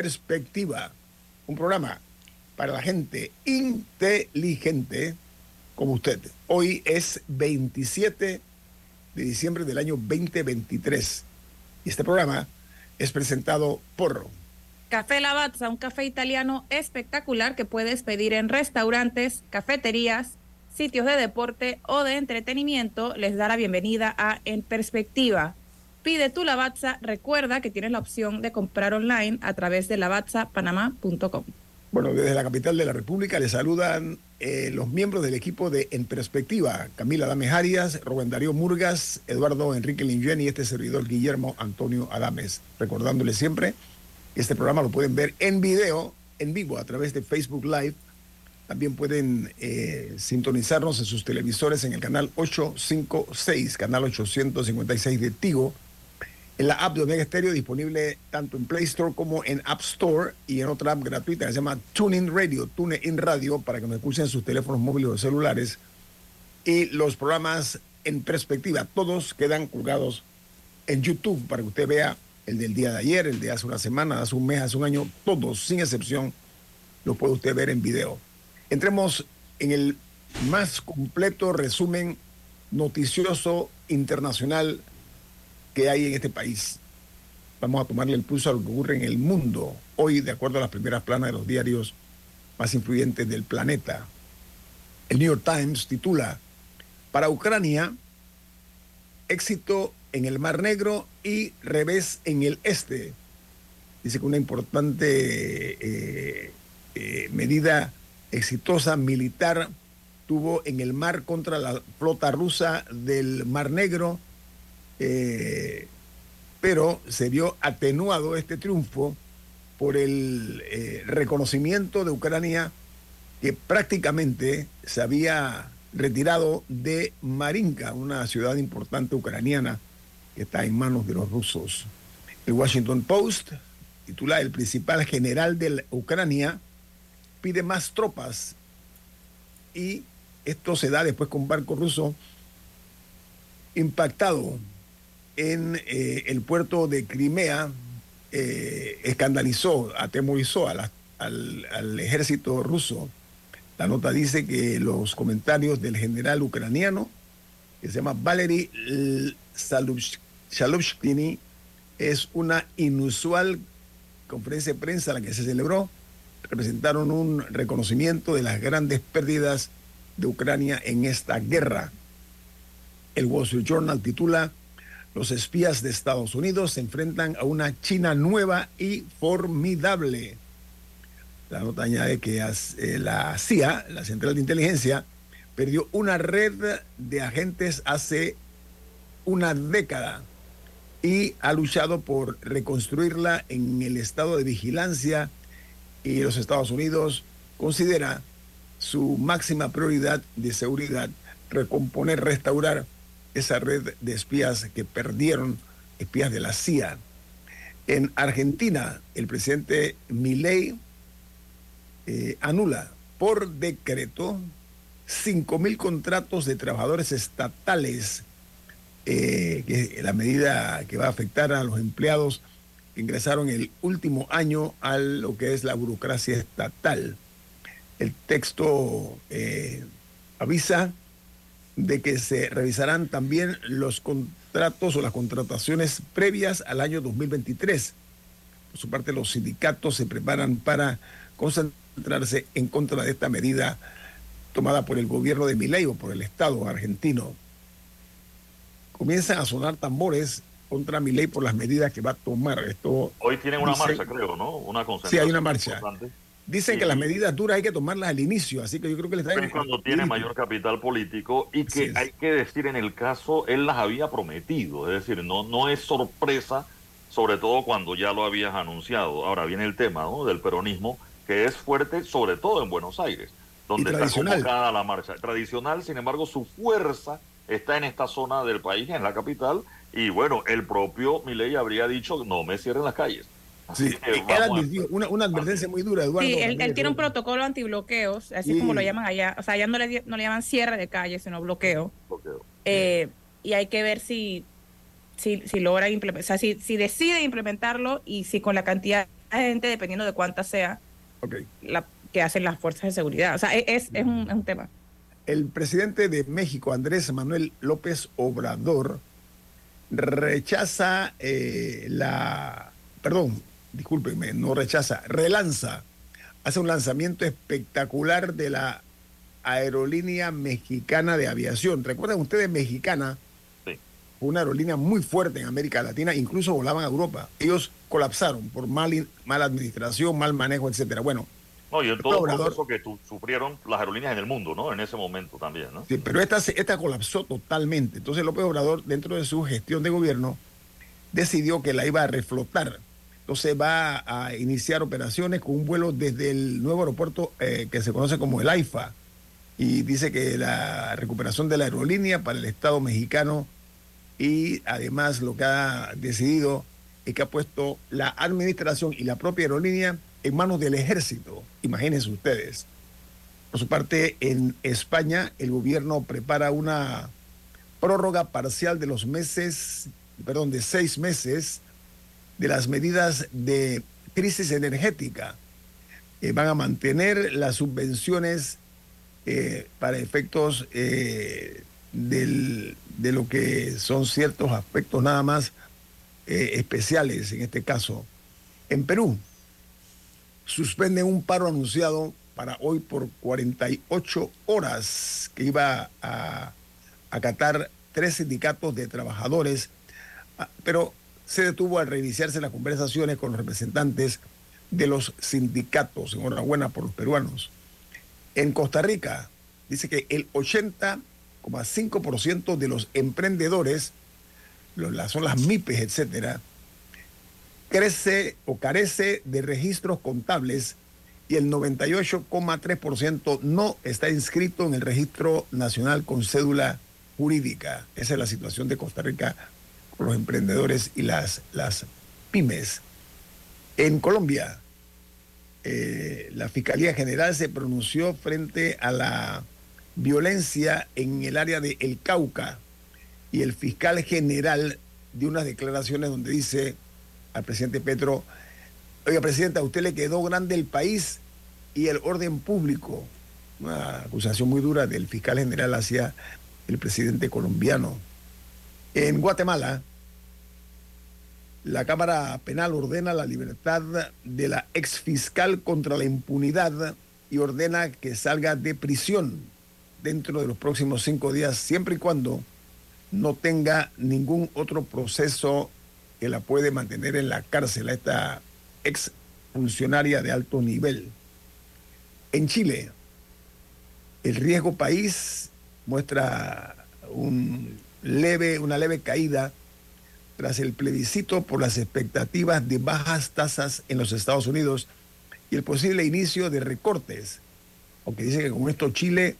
Perspectiva, un programa para la gente inteligente como usted. Hoy es 27 de diciembre del año 2023 y este programa es presentado por Café Lavazza, un café italiano espectacular que puedes pedir en restaurantes, cafeterías, sitios de deporte o de entretenimiento. Les da la bienvenida a En Perspectiva Pide tu Lavazza. Recuerda que tienes la opción de comprar online a través de lavazzapanamá.com. Bueno, desde la capital de la República le saludan eh, los miembros del equipo de En Perspectiva, Camila Adames Arias, Rubén Darío Murgas, Eduardo Enrique Linguen y este servidor Guillermo Antonio Adames. Recordándole siempre este programa lo pueden ver en video, en vivo, a través de Facebook Live. También pueden eh, sintonizarnos en sus televisores en el canal 856, canal 856 de Tigo en la app de Omega Stereo disponible tanto en Play Store como en App Store y en otra app gratuita que se llama TuneIn Radio, TuneIn Radio, para que nos escuchen sus teléfonos móviles o celulares. Y los programas en perspectiva, todos quedan colgados en YouTube para que usted vea el del día de ayer, el de hace una semana, hace un mes, hace un año, todos, sin excepción, lo puede usted ver en video. Entremos en el más completo resumen noticioso internacional que hay en este país. Vamos a tomarle el pulso a lo que ocurre en el mundo. Hoy, de acuerdo a las primeras planas de los diarios más influyentes del planeta, el New York Times titula, para Ucrania, éxito en el Mar Negro y revés en el este. Dice que una importante eh, eh, medida exitosa militar tuvo en el mar contra la flota rusa del Mar Negro eh, pero se vio atenuado este triunfo por el eh, reconocimiento de Ucrania que prácticamente se había retirado de Marinka, una ciudad importante ucraniana que está en manos de los rusos. El Washington Post titula El principal general de Ucrania pide más tropas y esto se da después con barco ruso impactado en eh, el puerto de Crimea eh, escandalizó, atemorizó al, ejército ruso. La nota dice que los comentarios del general ucraniano, que se llama Valery Shalushkini, es una inusual conferencia de prensa la que se celebró, representaron un reconocimiento de las grandes pérdidas de Ucrania en esta guerra. El Wall Street Journal titula los espías de Estados Unidos se enfrentan a una China nueva y formidable. La nota añade que eh, la CIA, la Central de Inteligencia, perdió una red de agentes hace una década y ha luchado por reconstruirla en el estado de vigilancia y los Estados Unidos considera su máxima prioridad de seguridad recomponer, restaurar esa red de espías que perdieron, espías de la CIA. En Argentina, el presidente Milei eh, anula por decreto 5.000 contratos de trabajadores estatales, eh, que la medida que va a afectar a los empleados que ingresaron el último año a lo que es la burocracia estatal. El texto eh, avisa de que se revisarán también los contratos o las contrataciones previas al año 2023. Por su parte, los sindicatos se preparan para concentrarse en contra de esta medida tomada por el gobierno de Milei o por el Estado argentino. Comienzan a sonar tambores contra Milei por las medidas que va a tomar. Esto Hoy tienen una marcha, creo, ¿no? Una Sí, hay una marcha. Dicen que las medidas duras hay que tomarlas al inicio, así que yo creo que le está Es cuando tiene mayor capital político y que hay que decir en el caso, él las había prometido, es decir, no, no es sorpresa, sobre todo cuando ya lo habías anunciado. Ahora viene el tema ¿no? del peronismo, que es fuerte, sobre todo en Buenos Aires, donde está convocada la marcha. Tradicional, sin embargo, su fuerza está en esta zona del país, en la capital, y bueno, el propio Milei habría dicho, no me cierren las calles Sí, una, una, advertencia muy dura, Eduardo. Sí, él, tiene un protocolo antibloqueos, así como lo llaman allá. O sea, allá no le, no le llaman cierre de calle, sino bloqueo. Eh, y hay que ver si, si, si logra implementar, o sea, si, si decide implementarlo y si con la cantidad de gente, dependiendo de cuánta sea, la, que hacen las fuerzas de seguridad. O sea, e, es, es, un, es un tema. El presidente de México, Andrés Manuel López Obrador, rechaza eh, la, perdón, discúlpenme, no rechaza, relanza, hace un lanzamiento espectacular de la aerolínea mexicana de aviación. ¿Recuerdan ustedes mexicana? Sí. Una aerolínea muy fuerte en América Latina, incluso volaban a Europa. Ellos colapsaron por mal, mala administración, mal manejo, etcétera. Bueno. No, y en todo el proceso que sufrieron las aerolíneas en el mundo, ¿no? En ese momento también, ¿no? Sí, pero esta, esta colapsó totalmente. Entonces López Obrador, dentro de su gestión de gobierno, decidió que la iba a reflotar entonces va a iniciar operaciones con un vuelo desde el nuevo aeropuerto eh, que se conoce como el AIFA. Y dice que la recuperación de la aerolínea para el Estado mexicano y además lo que ha decidido es que ha puesto la administración y la propia aerolínea en manos del ejército. Imagínense ustedes. Por su parte, en España el gobierno prepara una prórroga parcial de los meses, perdón, de seis meses de las medidas de crisis energética. Eh, van a mantener las subvenciones eh, para efectos eh, de lo que son ciertos aspectos nada más especiales en este caso. En Perú, suspenden un paro anunciado para hoy por 48 horas que iba a acatar tres sindicatos de trabajadores, ah, pero se detuvo al reiniciarse las conversaciones con los representantes de los sindicatos. Enhorabuena por los peruanos. En Costa Rica, dice que el 80,5% de los emprendedores, son las MIPES, etcétera, crece o carece de registros contables y el 98,3% no está inscrito en el registro nacional con cédula jurídica. Esa es la situación de Costa Rica los emprendedores y las, las pymes. En Colombia, eh, la Fiscalía General se pronunció frente a la violencia en el área de El Cauca y el fiscal general dio unas declaraciones donde dice al presidente Petro, oiga, presidenta, a usted le quedó grande el país y el orden público. Una acusación muy dura del fiscal general hacia el presidente colombiano. En Guatemala, la Cámara Penal ordena la libertad de la exfiscal contra la impunidad y ordena que salga de prisión dentro de los próximos cinco días, siempre y cuando no tenga ningún otro proceso que la puede mantener en la cárcel a esta ex funcionaria de alto nivel. En Chile, el riesgo país muestra un leve, una leve caída tras el plebiscito por las expectativas de bajas tasas en los Estados Unidos y el posible inicio de recortes, aunque dice que con esto Chile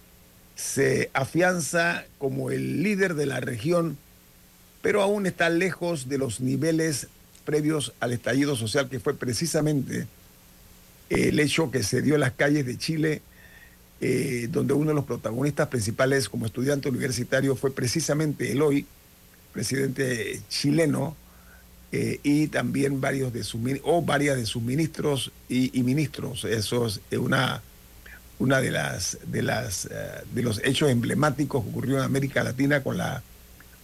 se afianza como el líder de la región, pero aún está lejos de los niveles previos al estallido social, que fue precisamente el hecho que se dio en las calles de Chile, eh, donde uno de los protagonistas principales como estudiante universitario fue precisamente el hoy presidente chileno, eh, y también varios de sus o varias de sus ministros y, ministros. Eso es una una de las de las eh, de los hechos emblemáticos que ocurrió en América Latina con la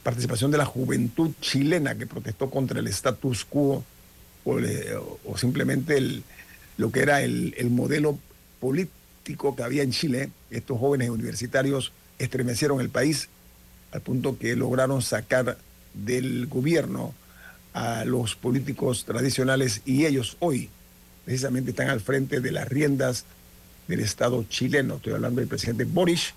participación de la juventud chilena que protestó contra el status quo o, simplemente lo que era el, el modelo político que había en Chile. Estos jóvenes universitarios estremecieron el país al punto que lograron sacar del gobierno a los políticos tradicionales y ellos hoy precisamente están al frente de las riendas del Estado chileno. Estoy hablando del presidente Boris,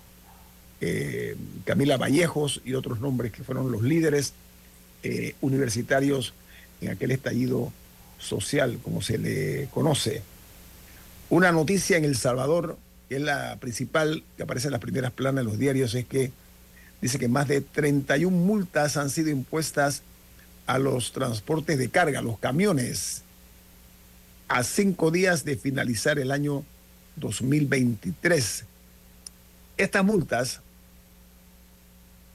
eh, Camila Vallejos y otros nombres que fueron los líderes eh, universitarios en aquel estallido social, como se le conoce. Una noticia en El Salvador, que es la principal, que aparece en las primeras planas de los diarios, es que dice que más de 31 multas han sido impuestas a los transportes de carga, los camiones, a cinco días de finalizar el año 2023. Estas multas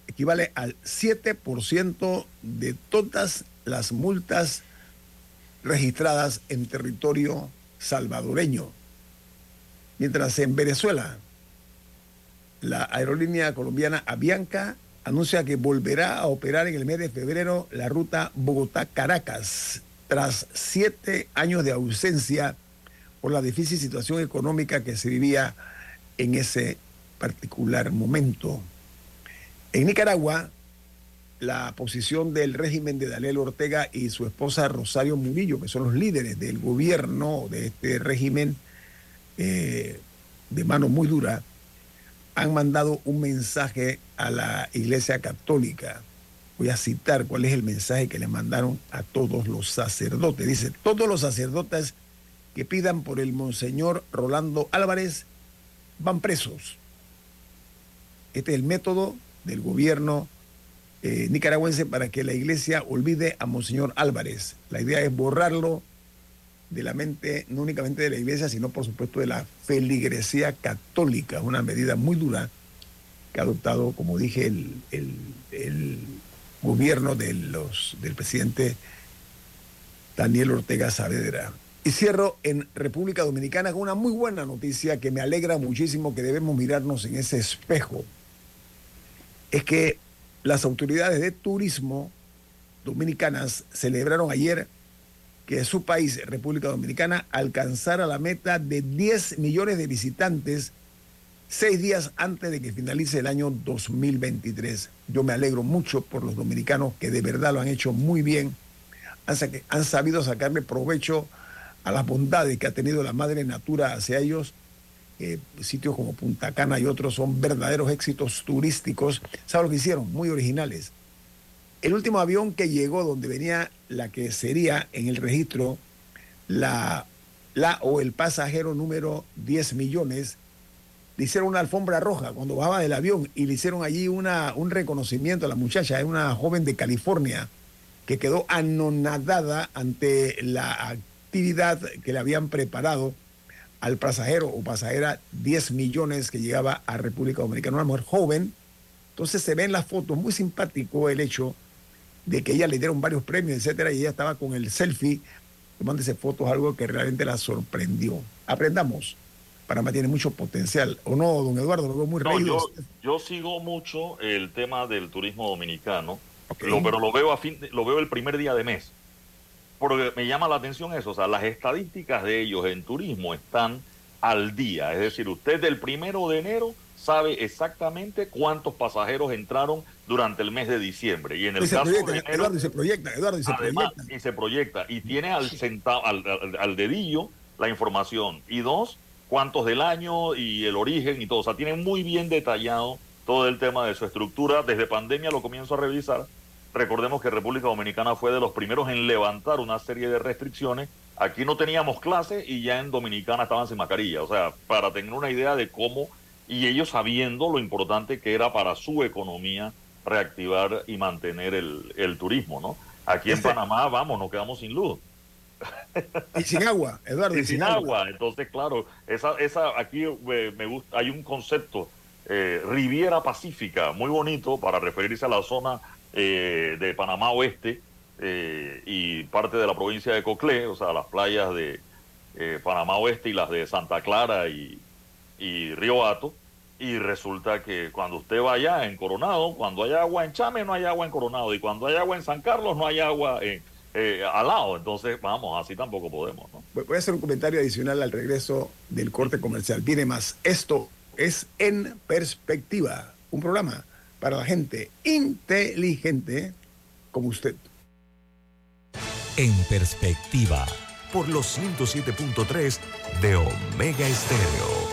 equivale al 7% de todas las multas registradas en territorio salvadoreño. Mientras en Venezuela, la aerolínea colombiana Avianca anuncia que volverá a operar en el mes de febrero la ruta Bogotá-Caracas, tras siete años de ausencia por la difícil situación económica que se vivía en ese particular momento. En Nicaragua, la posición del régimen de Daniel Ortega y su esposa Rosario Murillo, que son los líderes del gobierno de este régimen eh, de mano muy dura, han mandado un mensaje a la Iglesia Católica. Voy a citar cuál es el mensaje que le mandaron a todos los sacerdotes. Dice, todos los sacerdotes que pidan por el Monseñor Rolando Álvarez van presos. Este es el método del gobierno eh, nicaragüense para que la iglesia olvide a Monseñor Álvarez. La idea es borrarlo de la mente, no únicamente de la iglesia, sino por supuesto de la feligresía católica, una medida muy dura que ha adoptado, como dije, el, el, gobierno de los, del presidente Daniel Ortega Saavedra. Y cierro en República Dominicana con una muy buena noticia que me alegra muchísimo que debemos mirarnos en ese espejo. Es que las autoridades de turismo dominicanas celebraron ayer que su país, República Dominicana, alcanzara la meta de 10 millones de visitantes seis días antes de que finalice el año 2023. Yo me alegro mucho por los dominicanos que de verdad lo han hecho muy bien, han, sabido sacarle provecho a las bondades que ha tenido la madre natura hacia ellos. Eh, sitios como Punta Cana y otros son verdaderos éxitos turísticos. ¿Saben lo que hicieron? Muy originales el último avión que llegó donde venía la que sería en el registro la, la o el pasajero número 10 millones, le hicieron una alfombra roja cuando bajaba del avión y le hicieron allí una, un reconocimiento a la muchacha, es una joven de California que quedó anonadada ante la actividad que le habían preparado al pasajero o pasajera 10 millones que llegaba a República Dominicana, una mujer joven. Entonces se ve en las fotos muy simpático el hecho de que ella le dieron varios premios, etcétera, y ella estaba con el selfie tomándose fotos, algo que realmente la sorprendió. Aprendamos. Panamá tiene mucho potencial, ¿o no, don Eduardo? Lo veo muy no, yo, sigo mucho el tema del turismo dominicano, pero lo veo, a fin, lo veo el primer día de mes. Porque me llama la atención eso, o sea, las estadísticas de ellos en turismo están al día. Es decir, usted del primero de enero sabe exactamente cuántos pasajeros entraron durante el mes de diciembre. Y en el caso de Eduardo, se proyecta, Eduardo, y se proyecta. Y se proyecta. Y tiene al, al, al, dedillo la información. Y dos, cuántos del año y el origen y todo. O sea, tiene muy bien detallado todo el tema de su estructura. Desde pandemia lo comienzo a revisar. Recordemos que República Dominicana fue de los primeros en levantar una serie de restricciones. Aquí no teníamos clase y ya en Dominicana estaban sin mascarilla. O sea, para tener una idea de cómo y ellos sabiendo lo importante que era para su economía reactivar y mantener el, turismo, ¿no? Aquí en este Panamá, vamos, nos quedamos sin luz. Y sin agua, Eduardo. Y, sin, agua. Entonces, claro, esa, esa aquí eh, me gusta, hay un concepto, eh, Riviera Pacífica, muy bonito para referirse a la zona eh, de Panamá Oeste y parte de la provincia de Coclé, o sea, las playas de Panamá Oeste y las de Santa Clara y y Río Hato, y resulta que cuando usted vaya en Coronado, cuando hay agua en Chame no hay agua en Coronado, y cuando hay agua en San Carlos no hay agua en, eh, al lado. Entonces, vamos, así tampoco podemos. ¿no? Voy a hacer un comentario adicional al regreso del corte comercial. Viene más. Esto es En Perspectiva, un programa para la gente inteligente como usted. En Perspectiva, por los 107.3 de Omega Estéreo.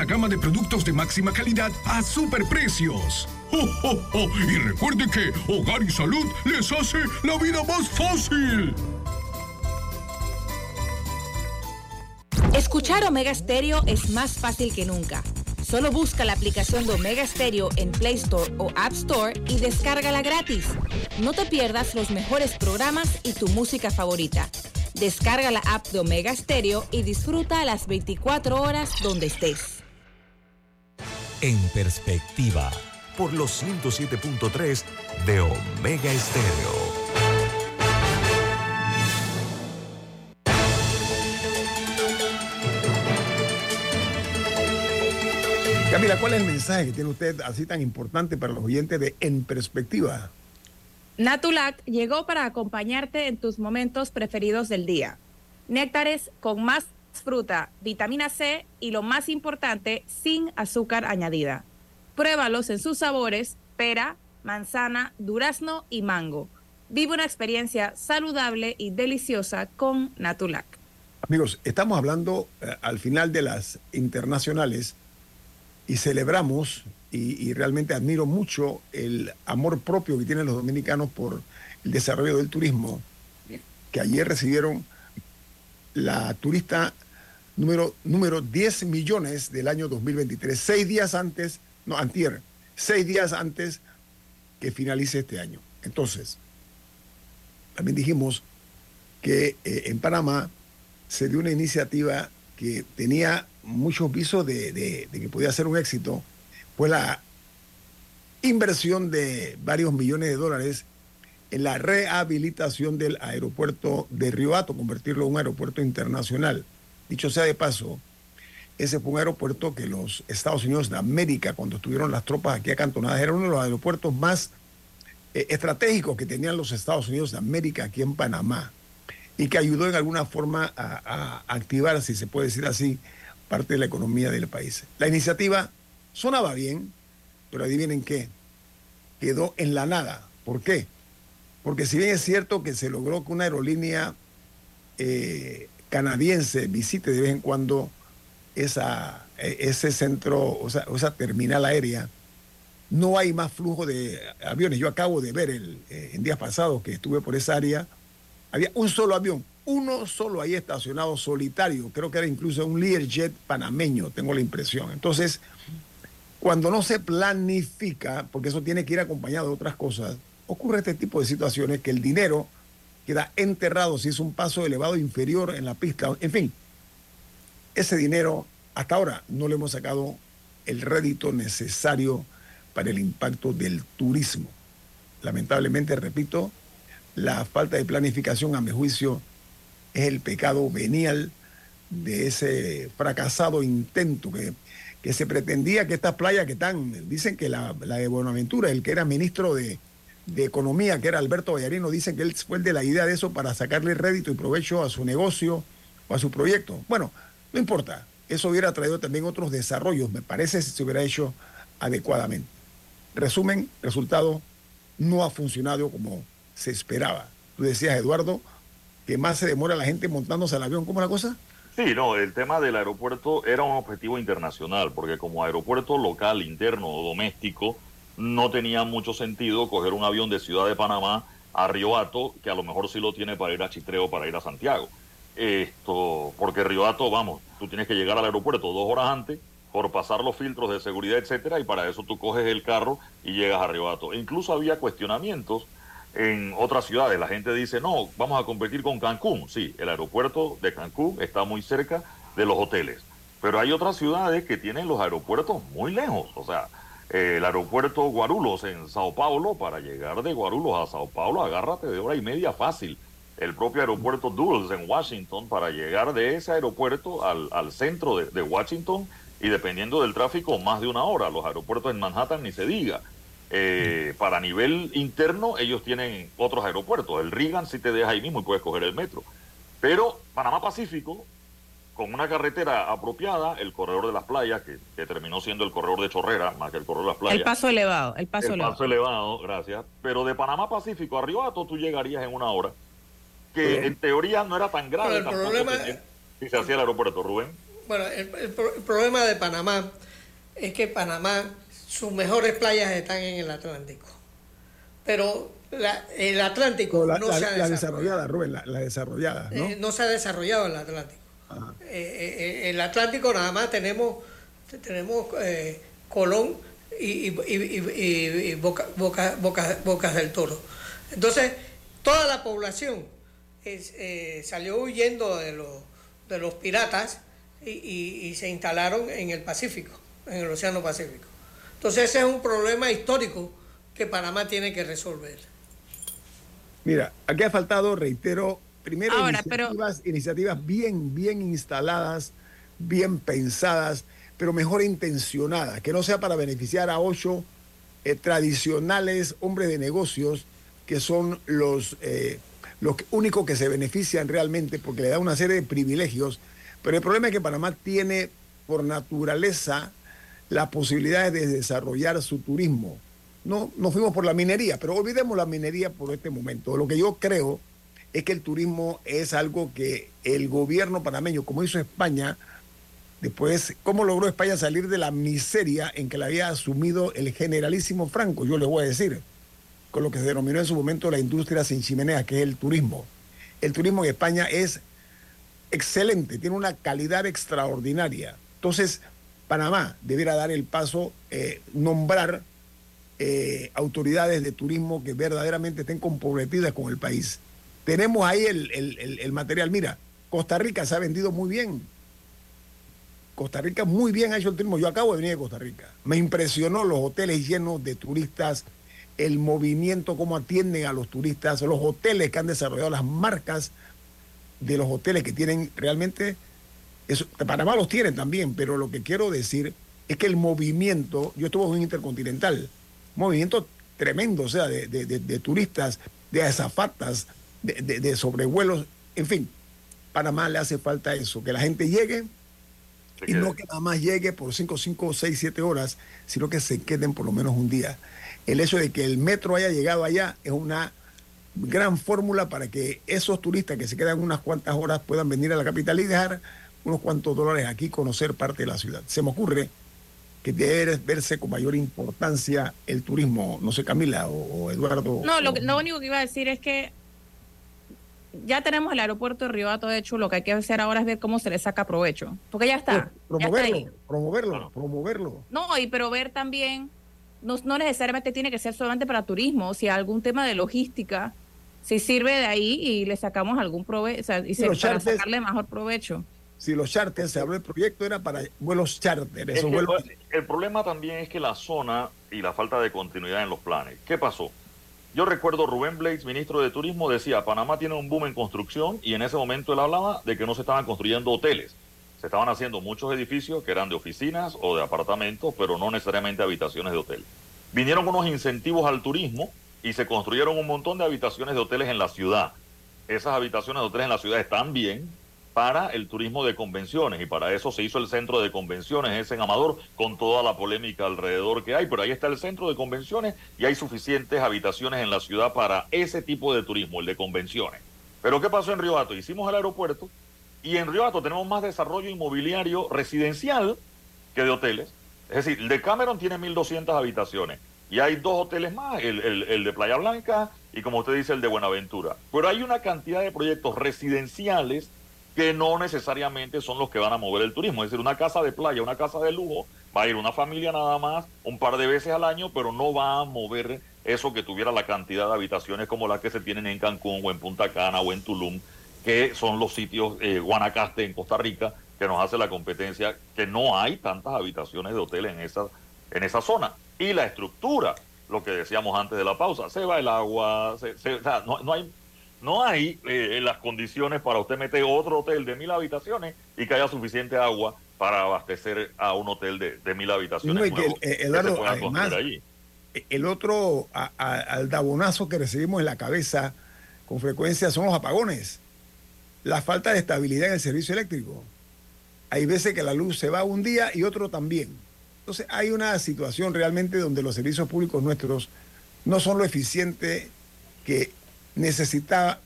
gama de productos de máxima calidad a superprecios. ¡Oh, Y recuerde que Hogar y Salud les hace la vida más fácil. Escuchar Omega Stereo es más fácil que nunca. Solo busca la aplicación de Omega Stereo en Play Store o App Store y descárgala gratis. No te pierdas los mejores programas y tu música favorita. Descarga la app de Omega Stereo y disfruta las 24 horas donde estés. En perspectiva, por los 107.3 de Omega Estéreo. Camila, ¿cuál es el mensaje que tiene usted así tan importante para los oyentes de En Perspectiva? Natulac llegó para acompañarte en tus momentos preferidos del día. Néctares con más fruta, vitamina C y lo más importante, sin azúcar añadida. Pruébalos en sus sabores, pera, manzana, durazno y mango. Vive una experiencia saludable y deliciosa con Natulac. Amigos, estamos hablando eh, al final de las internacionales y celebramos y, y, realmente admiro mucho el amor propio que tienen los dominicanos por el desarrollo del turismo, que ayer recibieron la turista número, número 10 millones del año 2023, seis días antes, no, antier, seis días antes que finalice este año. Entonces, también dijimos que eh, en Panamá se dio una iniciativa que tenía muchos visos de, de, que podía ser un éxito, fue la inversión de varios millones de dólares en la rehabilitación del aeropuerto de Río Hato, convertirlo en un aeropuerto internacional. Dicho sea de paso, ese fue un aeropuerto que los Estados Unidos de América, cuando estuvieron las tropas aquí acantonadas, era uno de los aeropuertos más eh, estratégicos que tenían los Estados Unidos de América aquí en Panamá y que ayudó en alguna forma a, activar, si se puede decir así, parte de la economía del país. La iniciativa sonaba bien, pero adivinen qué, quedó en la nada. ¿Por qué? Porque si bien es cierto que se logró que una aerolínea eh, canadiense visite de vez en cuando esa, e, ese centro, o sea, esa terminal aérea, no hay más flujo de aviones. Yo acabo de ver el, eh, en días pasados que estuve por esa área, había un solo avión, uno solo ahí estacionado solitario, creo que era incluso un Learjet panameño, tengo la impresión. Entonces, cuando no se planifica, porque eso tiene que ir acompañado de otras cosas, ocurre este tipo de situaciones que el dinero queda enterrado si es un paso elevado inferior en la pista. En fin, ese dinero hasta ahora no le hemos sacado el rédito necesario para el impacto del turismo. Lamentablemente, repito, la falta de planificación, a mi juicio, es el pecado venial de ese fracasado intento que, que se pretendía que estas playas que están, dicen que la, la de Buenaventura, el que era ministro de, de Economía, que era Alberto Vallarino, dice que él fue el de la idea de eso para sacarle rédito y provecho a su negocio o a su proyecto. Bueno, no importa, eso hubiera traído también otros desarrollos, me parece, si se hubiera hecho adecuadamente. Resumen, resultado, no ha funcionado como se esperaba. Tú decías, Eduardo, que más se demora la gente montándose al avión, ¿cómo la cosa? Sí, no, el tema del aeropuerto era un objetivo internacional, porque como aeropuerto local, interno o doméstico, no tenía mucho sentido coger un avión de Ciudad de Panamá a Río Hato, que a lo mejor sí lo tiene para ir a Chitreo, para ir a Santiago. esto, porque Riohato, vamos, tú tienes que llegar al aeropuerto dos horas antes por pasar los filtros de seguridad, etcétera, y para eso tú coges el carro y llegas a Riohato. E incluso había cuestionamientos en otras ciudades. La gente dice, no, vamos a competir con Cancún. Sí, el aeropuerto de Cancún está muy cerca de los hoteles. Pero hay otras ciudades que tienen los aeropuertos muy lejos. O sea, el aeropuerto Guarulhos en Sao Paulo, para llegar de Guarulhos a Sao Paulo, agárrate de hora y media fácil. El propio aeropuerto Dulles en Washington, para llegar de ese aeropuerto al, al centro de, de Washington, y dependiendo del tráfico, más de una hora. Los aeropuertos en Manhattan ni se diga. Eh, para nivel interno, ellos tienen otros aeropuertos. El Reagan sí te deja ahí mismo y puedes coger el metro. Pero Panamá Pacífico, con una carretera apropiada, el corredor de las playas, que, terminó siendo el corredor de Chorrera, más que el corredor de las playas. El paso elevado, el paso elevado. El paso elevado, gracias. Pero de Panamá Pacífico a Ribato tú llegarías en una hora, que en teoría no era tan grave. el problema... Si se hacía el aeropuerto, Rubén. Bueno, el, problema de Panamá es que Panamá, sus mejores playas están en el Atlántico. Pero el Atlántico no, se ha desarrollado. La desarrollada, Rubén, la, desarrollada. ¿no? Eh, no se ha desarrollado el Atlántico. Eh, eh, el Atlántico nada más tenemos, tenemos Colón y, Boca, Bocas del Toro. Entonces, toda la población salió huyendo de los, de los piratas y, se instalaron en el Pacífico, en el Océano Pacífico. Entonces ese es un problema histórico que Panamá tiene que resolver. Mira, aquí ha faltado, reitero, primero iniciativas, iniciativas bien, bien instaladas, bien pensadas, pero mejor intencionadas, que no sea para beneficiar a ocho eh, tradicionales hombres de negocios que son los, eh, los únicos que se benefician realmente porque le da una serie de privilegios pero el problema es que Panamá tiene por naturaleza las posibilidades de desarrollar su turismo. No, no fuimos por la minería, pero olvidemos la minería por este momento. Lo que yo creo es que el turismo es algo que el gobierno panameño, como hizo España, después, ¿cómo logró España salir de la miseria en que la había asumido el generalísimo Franco? Yo le voy a decir, con lo que se denominó en su momento la industria sin chimenea, que es el turismo. El turismo en España es excelente, tiene una calidad extraordinaria. Entonces, Panamá debiera dar el paso, eh, nombrar eh, autoridades de turismo que verdaderamente estén comprometidas con el país. Tenemos ahí el, material. Mira, Costa Rica se ha vendido muy bien. Costa Rica muy bien ha hecho el turismo. Yo acabo de venir de Costa Rica. Me impresionó los hoteles llenos de turistas, el movimiento, cómo atienden a los turistas, los hoteles que han desarrollado las marcas de los hoteles que tienen realmente, eso, Panamá los tienen también, pero lo que quiero decir es que el movimiento, yo estuve en un intercontinental, movimiento tremendo, o sea, de, turistas, de azafatas, de, sobrevuelos, en fin, Panamá le hace falta eso, que la gente llegue y no que nada más llegue por 5, 5, 6, 7 horas, sino que se queden por lo menos un día. El hecho de que el metro haya llegado allá es una gran fórmula para que esos turistas que se quedan unas cuantas horas puedan venir a la capital y dejar unos cuantos dólares aquí, conocer parte de la ciudad. Se me ocurre que debe verse con mayor importancia el turismo, no sé, Camila o, Eduardo. No, lo, lo, único que iba a decir es que ya tenemos el aeropuerto de Ribato hecho, lo que hay que hacer ahora es ver cómo se le saca provecho, porque ya está. promoverlo, promoverlo, promoverlo. No, y pero ver también, no, no necesariamente tiene que ser solamente para turismo, si algún tema de logística si sirve de ahí y le sacamos algún provecho, y se, para sacarle mejor provecho. Si los charters, se habló del proyecto, era para vuelos charter. El problema también es que la zona y la falta de continuidad en los planes. ¿Qué pasó? Yo recuerdo Rubén Blades, ministro de Turismo, decía, Panamá tiene un boom en construcción y en ese momento él hablaba de que no se estaban construyendo hoteles. Se estaban haciendo muchos edificios que eran de oficinas o de apartamentos, pero no necesariamente habitaciones de hotel. Vinieron unos incentivos al turismo y se construyeron un montón de habitaciones de hoteles en la ciudad. Esas habitaciones de hoteles en la ciudad están bien para el turismo de convenciones y para eso se hizo el centro de convenciones ese en Amador con toda la polémica alrededor que hay, pero ahí está el centro de convenciones y hay suficientes habitaciones en la ciudad para ese tipo de turismo, el de convenciones. Pero ¿qué pasó en Río Hato? Hicimos el aeropuerto y en Río Hato tenemos más desarrollo inmobiliario residencial que de hoteles. Es decir, el de Cameron tiene 1.200 habitaciones. Y hay dos hoteles más, el, de Playa Blanca y como usted dice, el de Buenaventura. Pero hay una cantidad de proyectos residenciales que no necesariamente son los que van a mover el turismo. Es decir, una casa de playa, una casa de lujo, va a ir una familia nada más un par de veces al año, pero no va a mover eso que tuviera la cantidad de habitaciones como las que se tienen en Cancún o en Punta Cana o en Tulum, que son los sitios eh, Guanacaste en Costa Rica, que nos hace la competencia, que no hay tantas habitaciones de hotel en esa, en esa zona. Y la estructura, lo que decíamos antes de la pausa, se va el agua, se, o sea, no, no hay no hay eh, las condiciones para usted meter otro hotel de mil habitaciones y que haya suficiente agua para abastecer a un hotel de, mil habitaciones. No, el, el otro al dabonazo que recibimos en la cabeza con frecuencia son los apagones, la falta de estabilidad en el servicio eléctrico. Hay veces que la luz se va un día y otro también. Entonces hay una situación realmente donde los servicios públicos nuestros no son lo eficiente que necesita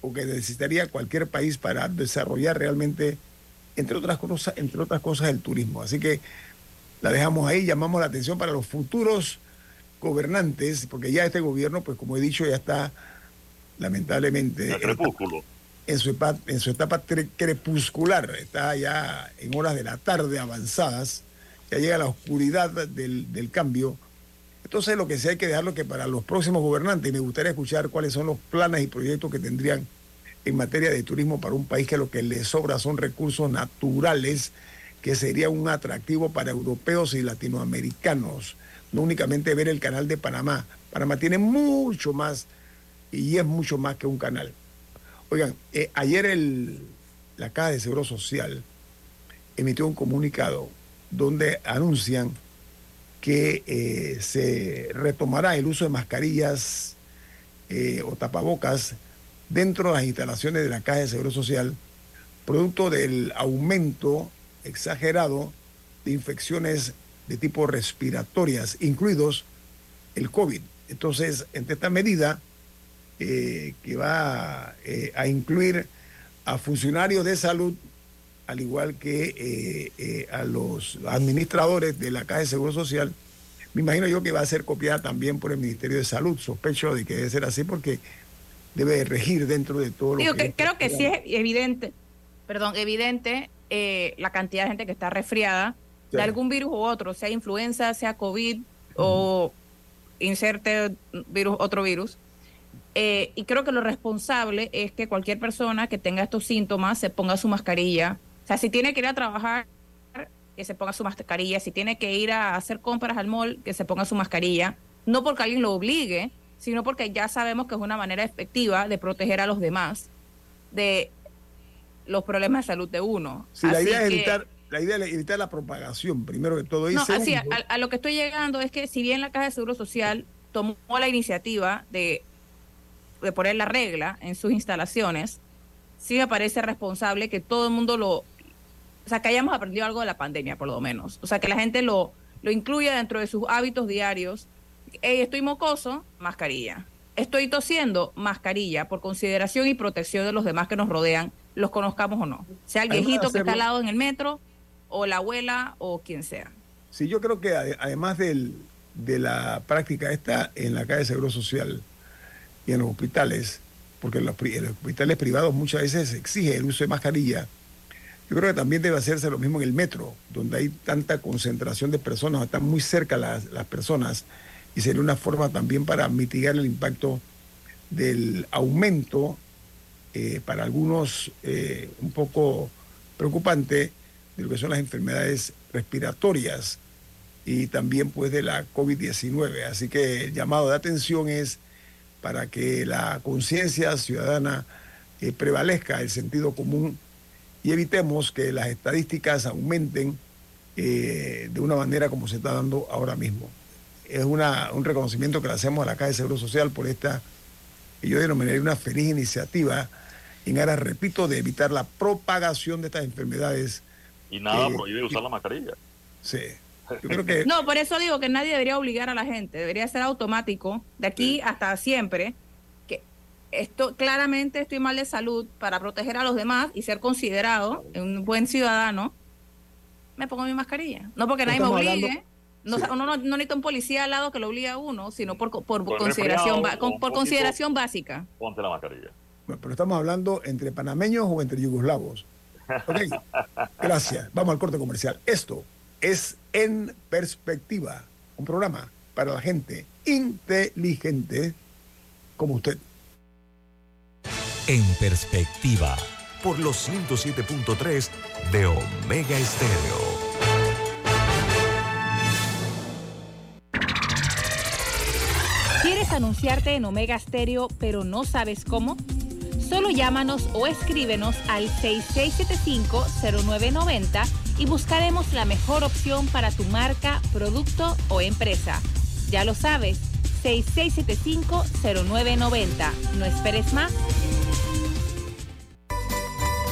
o que necesitaría cualquier país para desarrollar realmente, entre otras cosas, entre otras cosas, el turismo. Así que la dejamos ahí, llamamos la atención para los futuros gobernantes, porque ya este gobierno, pues como he dicho, ya está lamentablemente en su, etapa, en su etapa crepuscular, está ya en horas de la tarde avanzadas, ya llega la oscuridad del, del cambio entonces lo que sí hay que dejarlo que para los próximos gobernantes, y me gustaría escuchar cuáles son los planes y proyectos que tendrían en materia de turismo para un país que lo que le sobra son recursos naturales, que sería un atractivo para europeos y latinoamericanos. No únicamente ver el canal de Panamá. Panamá tiene mucho más y es mucho más que un canal. Oigan, eh, ayer el, la Caja de Seguro Social emitió un comunicado donde anuncian que eh, se retomará el uso de mascarillas eh, o tapabocas dentro de las instalaciones de la Caja de Seguro Social, producto del aumento exagerado de infecciones de tipo respiratorias, incluidos el COVID. Entonces, entre esta medida, eh, que va a incluir a funcionarios de salud al igual que eh, eh, a los administradores de la Caja de Seguro Social, me imagino yo que va a ser copiada también por el Ministerio de Salud. Sospecho de que debe ser así porque debe regir dentro de todo lo que... creo que sí es evidente, perdón, evidente eh, la cantidad de gente que está resfriada de algún virus u otro, sea influenza, sea COVID o inserte virus, otro virus. y creo que lo responsable es que cualquier persona que tenga estos síntomas se ponga su mascarilla, sea, si tiene que ir a trabajar, que se ponga su mascarilla. Si tiene que ir a hacer compras al mall, que se ponga su mascarilla. No porque alguien lo obligue, sino porque ya sabemos que es una manera efectiva de proteger a los demás de los problemas de salud de uno. Sí, la idea es evitar la idea es evitar la propagación, primero que todo. No, así, a, lo que estoy llegando es que si bien la Caja de Seguro Social tomó la iniciativa de, de poner la regla en sus instalaciones, sí me parece responsable que todo el mundo lo, o sea, que hayamos aprendido algo de la pandemia, por lo menos. O sea, que la gente lo, lo incluya dentro de sus hábitos diarios. Hey, estoy mocoso, mascarilla. Estoy tosiendo, mascarilla, por consideración y protección de los demás que nos rodean, los conozcamos o no. Sea el viejito que está al lado en el metro, o la abuela, o quien sea. Sí, yo creo que además del, de la práctica esta en la calle de Seguro Social y en los hospitales, porque en los, en los hospitales privados muchas veces se exige el uso de mascarilla, yo creo que también debe hacerse lo mismo en el metro, donde hay tanta concentración de personas, están muy cerca las, las personas, y sería una forma también para mitigar el impacto del aumento, eh, para algunos eh, un poco preocupante, de lo que son las enfermedades respiratorias y también pues de la COVID-19. Así que el llamado de atención es para que la conciencia ciudadana eh, prevalezca, el sentido común y evitemos que las estadísticas aumenten eh, de una manera como se está dando ahora mismo. Es una, un reconocimiento que le hacemos a la Caja de Seguro Social por esta, que yo denominaría una feliz iniciativa en aras, repito, de evitar la propagación de estas enfermedades. Y nada prohíbe usar la mascarilla. Sí. Yo creo que... No, por eso digo que nadie debería obligar a la gente, debería ser automático, de aquí hasta siempre, esto claramente estoy mal de salud para proteger a los demás y ser considerado un buen ciudadano, me pongo mi mascarilla. No porque nadie me obligue. No, no, necesita un policía al lado que lo obligue a uno, sino por, por, consideración, por consideración básica. Ponte la mascarilla. pero estamos hablando entre panameños o entre yugoslavos. Ok, gracias. Vamos al corte comercial. Esto es En Perspectiva, un programa para la gente inteligente como usted. En Perspectiva, por los 107.3 de Omega Estéreo. ¿Quieres anunciarte en Omega Stereo pero no sabes cómo? Solo llámanos o escríbenos al 6675-0990 y buscaremos la mejor opción para tu marca, producto o empresa. Ya lo sabes, 6675-0990. No esperes más.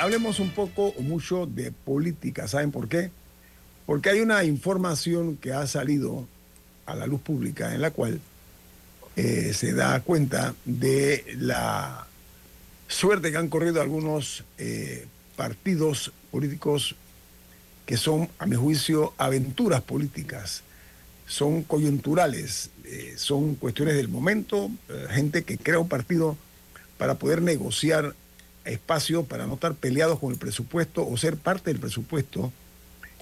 Hablemos un poco o mucho de política. ¿Saben por qué? Porque hay una información que ha salido a la luz pública en la cual eh, se da cuenta de la suerte que han corrido algunos eh, partidos políticos que son, a mi juicio, aventuras políticas, son coyunturales, eh, son cuestiones del momento, gente que crea un partido para poder negociar espacio para no estar peleados con el presupuesto o ser parte del presupuesto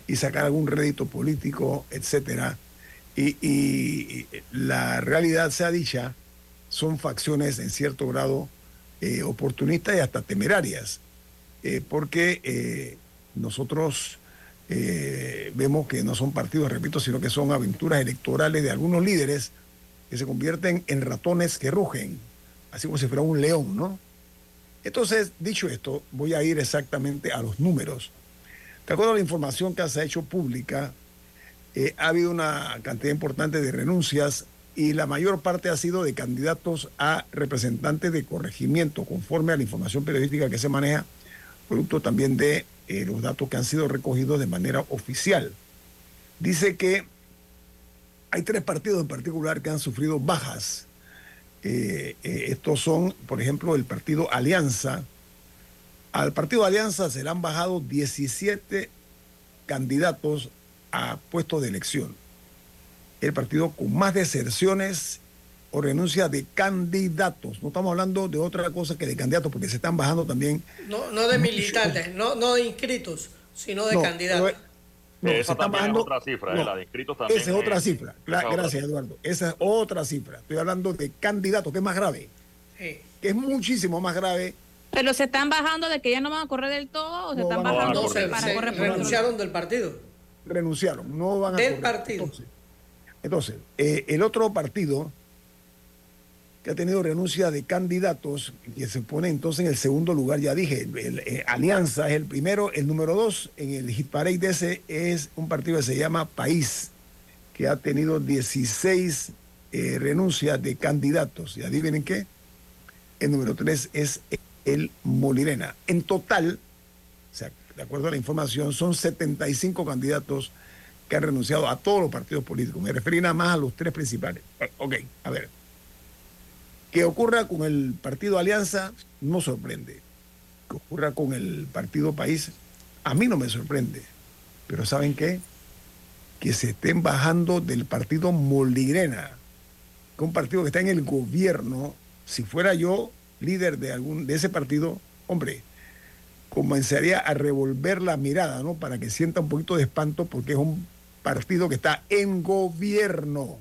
y sacar algún rédito político, etcétera. Y, la realidad sea dicha, son facciones en cierto grado eh, oportunistas y hasta temerarias, eh, porque eh, nosotros vemos que no son partidos, repito, sino que son aventuras electorales de algunos líderes que se convierten en ratones que rugen, así como si fuera un león, ¿no? Entonces, dicho esto, voy a ir exactamente a los números. De acuerdo a la información que se ha hecho pública, eh, ha habido una cantidad importante de renuncias y la mayor parte ha sido de candidatos a representantes de corregimiento, conforme a la información periodística que se maneja, producto también de eh, los datos que han sido recogidos de manera oficial. Dice que hay tres partidos en particular que han sufrido bajas eh, eh, estos son, por ejemplo, el partido Alianza. Al partido Alianza se le han bajado 17 candidatos a puestos de elección. El partido con más deserciones o renuncia de candidatos. No estamos hablando de otra cosa que de candidatos, porque se están bajando también. No, no de militantes, no, no de inscritos, sino de candidatos. No, esa también es otra cifra, ¿eh? la de inscritos también. Esa es otra cifra. gracias, Eduardo. Esa es otra cifra. Estoy hablando de candidatos, que es más grave. Que es muchísimo más grave. Pero se están bajando de que ya no van a correr del todo o se están bajando para correr Renunciaron del partido. Renunciaron, no van a del partido. Entonces, eh, el otro partido ha tenido renuncia de candidatos, que se pone entonces en el segundo lugar, ya dije, eh, Alianza es el primero, el número dos en el hit parade de ese es un partido que se llama País, que ha tenido 16 eh, renuncias de candidatos. Y adivinen qué, el número tres es el Molirena. En total, o sea, de acuerdo a la información, son 75 candidatos que han renunciado a todos los partidos políticos. Me referí nada más a los tres principales. Ok, a ver. Que ocurra con el partido Alianza no sorprende. Que ocurra con el partido País, a mí no me sorprende. Pero ¿saben qué? Que se estén bajando del partido Molirena, que un partido que está en el gobierno. Si fuera yo líder de algún de ese partido, hombre, comenzaría a revolver la mirada, ¿no? Para que sienta un poquito de espanto porque es un partido que está en gobierno,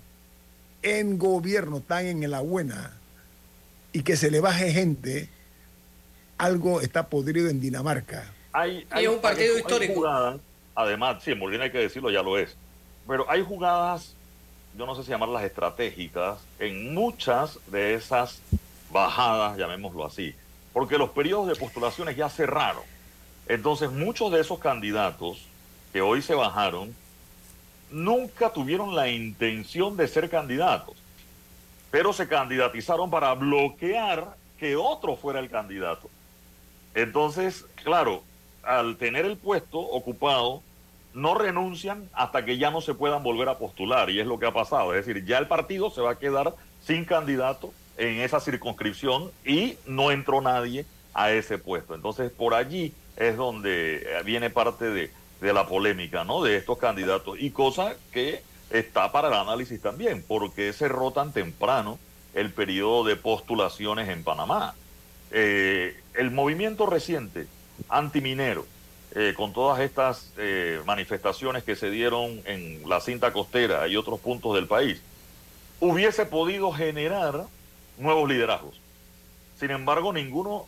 en gobierno, están en la buena, y que se le baje gente, algo está podrido en Dinamarca. Hay, hay un partido histórico. además, sí, en Molina hay que decirlo, ya lo es. Pero hay jugadas, yo no sé si llamarlas estratégicas, en muchas de esas bajadas, llamémoslo así, porque los periodos de postulaciones ya cerraron. Entonces, muchos de esos candidatos que hoy se bajaron nunca tuvieron la intención de ser candidatos, pero se candidatizaron para bloquear que otro fuera el candidato. Entonces, claro, al tener el puesto ocupado, no renuncian hasta que ya no se puedan volver a postular, y es lo que ha pasado. Es decir, ya el partido se va a quedar sin candidato en esa circunscripción y no entró nadie a ese puesto. Entonces, por allí es donde viene parte de, de la polémica, ¿no? De estos candidatos y cosa que está para el análisis también, porque cerró tan temprano el periodo de postulaciones en Panamá. Eh, el movimiento reciente antiminero, eh, con todas estas eh, manifestaciones que se dieron en la cinta costera y otros puntos del país, hubiese podido generar nuevos liderazgos. Sin embargo, ninguno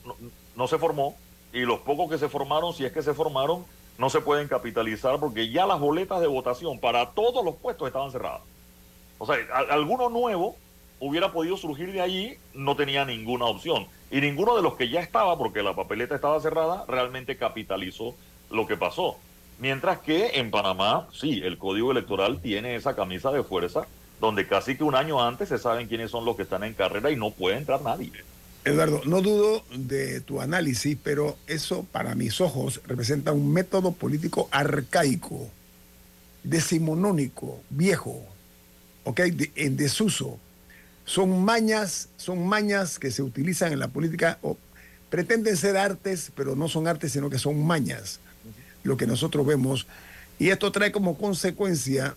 no se formó y los pocos que se formaron, si es que se formaron, no se pueden capitalizar porque ya las boletas de votación para todos los puestos estaban cerradas. O sea, alguno nuevo hubiera podido surgir de allí, no tenía ninguna opción. Y ninguno de los que ya estaba, porque la papeleta estaba cerrada, realmente capitalizó lo que pasó. Mientras que en Panamá, sí, el código electoral tiene esa camisa de fuerza, donde casi que un año antes se saben quiénes son los que están en carrera y no puede entrar nadie. Eduardo, no dudo de tu análisis, pero eso para mis ojos representa un método político arcaico, decimonónico, viejo, ¿ok? en desuso. Son mañas, son mañas que se utilizan en la política, o pretenden ser artes, pero no son artes, sino que son mañas, lo que nosotros vemos. Y esto trae como consecuencia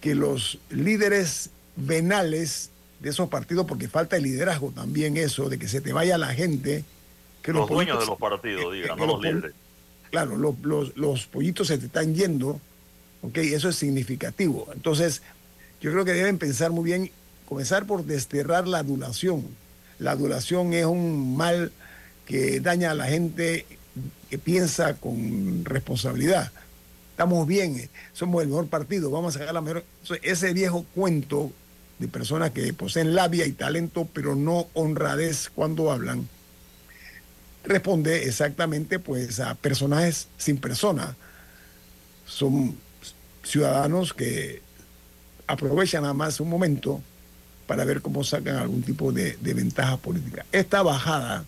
que los líderes venales de esos partidos porque falta el liderazgo también eso, de que se te vaya la gente. Que los, dueños de los partidos, digan, no los líderes. Claro, los, los, pollitos se te están yendo, ok, eso es significativo. Entonces, yo creo que deben pensar muy bien, comenzar por desterrar la adulación. La adulación es un mal que daña a la gente que piensa con responsabilidad. Estamos bien, somos el mejor partido, vamos a sacar la mejor. Ese viejo cuento de personas que poseen labia y talento, pero no honradez cuando hablan, responde exactamente pues a personajes sin persona. Son ciudadanos que aprovechan nada más un momento para ver cómo sacan algún tipo de, de ventaja política. Esta bajada